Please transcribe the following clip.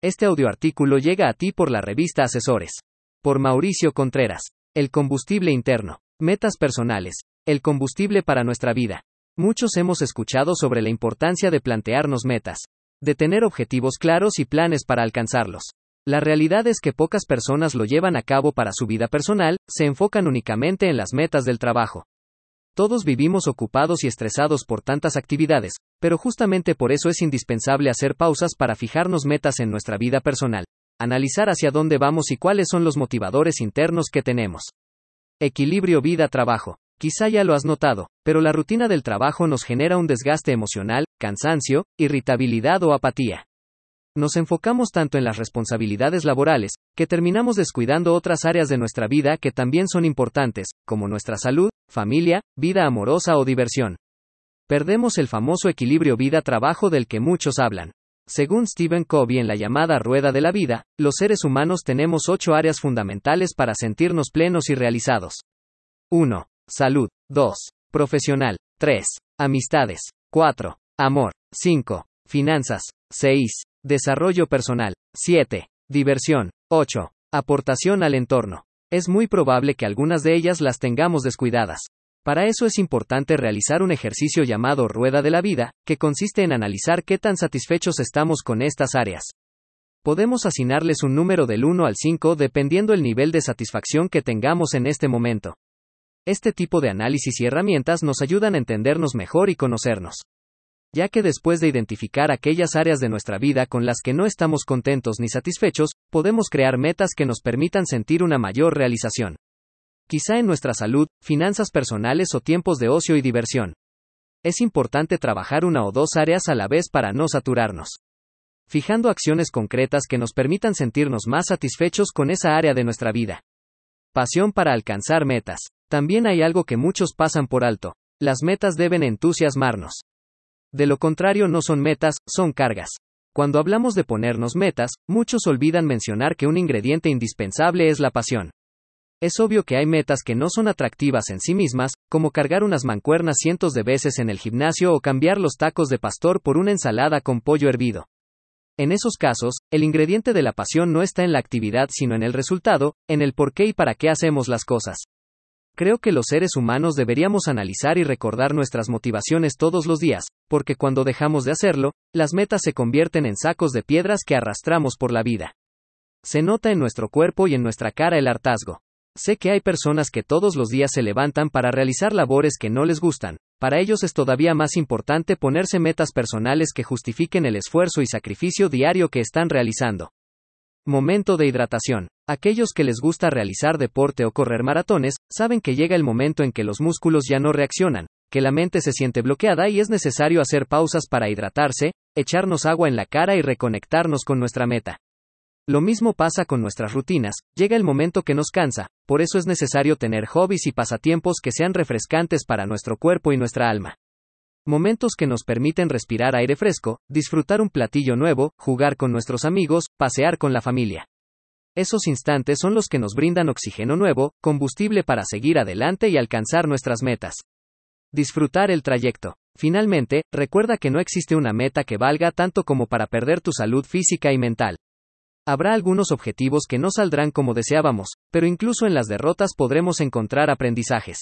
Este audioartículo llega a ti por la revista Asesores. Por Mauricio Contreras. El combustible interno. Metas personales. El combustible para nuestra vida. Muchos hemos escuchado sobre la importancia de plantearnos metas. De tener objetivos claros y planes para alcanzarlos. La realidad es que pocas personas lo llevan a cabo para su vida personal, se enfocan únicamente en las metas del trabajo. Todos vivimos ocupados y estresados por tantas actividades, pero justamente por eso es indispensable hacer pausas para fijarnos metas en nuestra vida personal, analizar hacia dónde vamos y cuáles son los motivadores internos que tenemos. Equilibrio vida-trabajo. Quizá ya lo has notado, pero la rutina del trabajo nos genera un desgaste emocional, cansancio, irritabilidad o apatía. Nos enfocamos tanto en las responsabilidades laborales, que terminamos descuidando otras áreas de nuestra vida que también son importantes, como nuestra salud, familia, vida amorosa o diversión. Perdemos el famoso equilibrio vida-trabajo del que muchos hablan. Según Stephen Covey en la llamada Rueda de la Vida, los seres humanos tenemos ocho áreas fundamentales para sentirnos plenos y realizados. 1. Salud. 2. Profesional. 3. Amistades. 4. Amor. 5. Finanzas. 6. Desarrollo personal. 7. Diversión. 8. Aportación al entorno. Es muy probable que algunas de ellas las tengamos descuidadas. Para eso es importante realizar un ejercicio llamado Rueda de la Vida, que consiste en analizar qué tan satisfechos estamos con estas áreas. Podemos asignarles un número del 1 al 5 dependiendo el nivel de satisfacción que tengamos en este momento. Este tipo de análisis y herramientas nos ayudan a entendernos mejor y conocernos ya que después de identificar aquellas áreas de nuestra vida con las que no estamos contentos ni satisfechos, podemos crear metas que nos permitan sentir una mayor realización. Quizá en nuestra salud, finanzas personales o tiempos de ocio y diversión. Es importante trabajar una o dos áreas a la vez para no saturarnos. Fijando acciones concretas que nos permitan sentirnos más satisfechos con esa área de nuestra vida. Pasión para alcanzar metas. También hay algo que muchos pasan por alto. Las metas deben entusiasmarnos. De lo contrario no son metas, son cargas. Cuando hablamos de ponernos metas, muchos olvidan mencionar que un ingrediente indispensable es la pasión. Es obvio que hay metas que no son atractivas en sí mismas, como cargar unas mancuernas cientos de veces en el gimnasio o cambiar los tacos de pastor por una ensalada con pollo hervido. En esos casos, el ingrediente de la pasión no está en la actividad sino en el resultado, en el por qué y para qué hacemos las cosas. Creo que los seres humanos deberíamos analizar y recordar nuestras motivaciones todos los días, porque cuando dejamos de hacerlo, las metas se convierten en sacos de piedras que arrastramos por la vida. Se nota en nuestro cuerpo y en nuestra cara el hartazgo. Sé que hay personas que todos los días se levantan para realizar labores que no les gustan, para ellos es todavía más importante ponerse metas personales que justifiquen el esfuerzo y sacrificio diario que están realizando. Momento de hidratación. Aquellos que les gusta realizar deporte o correr maratones, saben que llega el momento en que los músculos ya no reaccionan, que la mente se siente bloqueada y es necesario hacer pausas para hidratarse, echarnos agua en la cara y reconectarnos con nuestra meta. Lo mismo pasa con nuestras rutinas, llega el momento que nos cansa, por eso es necesario tener hobbies y pasatiempos que sean refrescantes para nuestro cuerpo y nuestra alma. Momentos que nos permiten respirar aire fresco, disfrutar un platillo nuevo, jugar con nuestros amigos, pasear con la familia. Esos instantes son los que nos brindan oxígeno nuevo, combustible para seguir adelante y alcanzar nuestras metas. Disfrutar el trayecto. Finalmente, recuerda que no existe una meta que valga tanto como para perder tu salud física y mental. Habrá algunos objetivos que no saldrán como deseábamos, pero incluso en las derrotas podremos encontrar aprendizajes.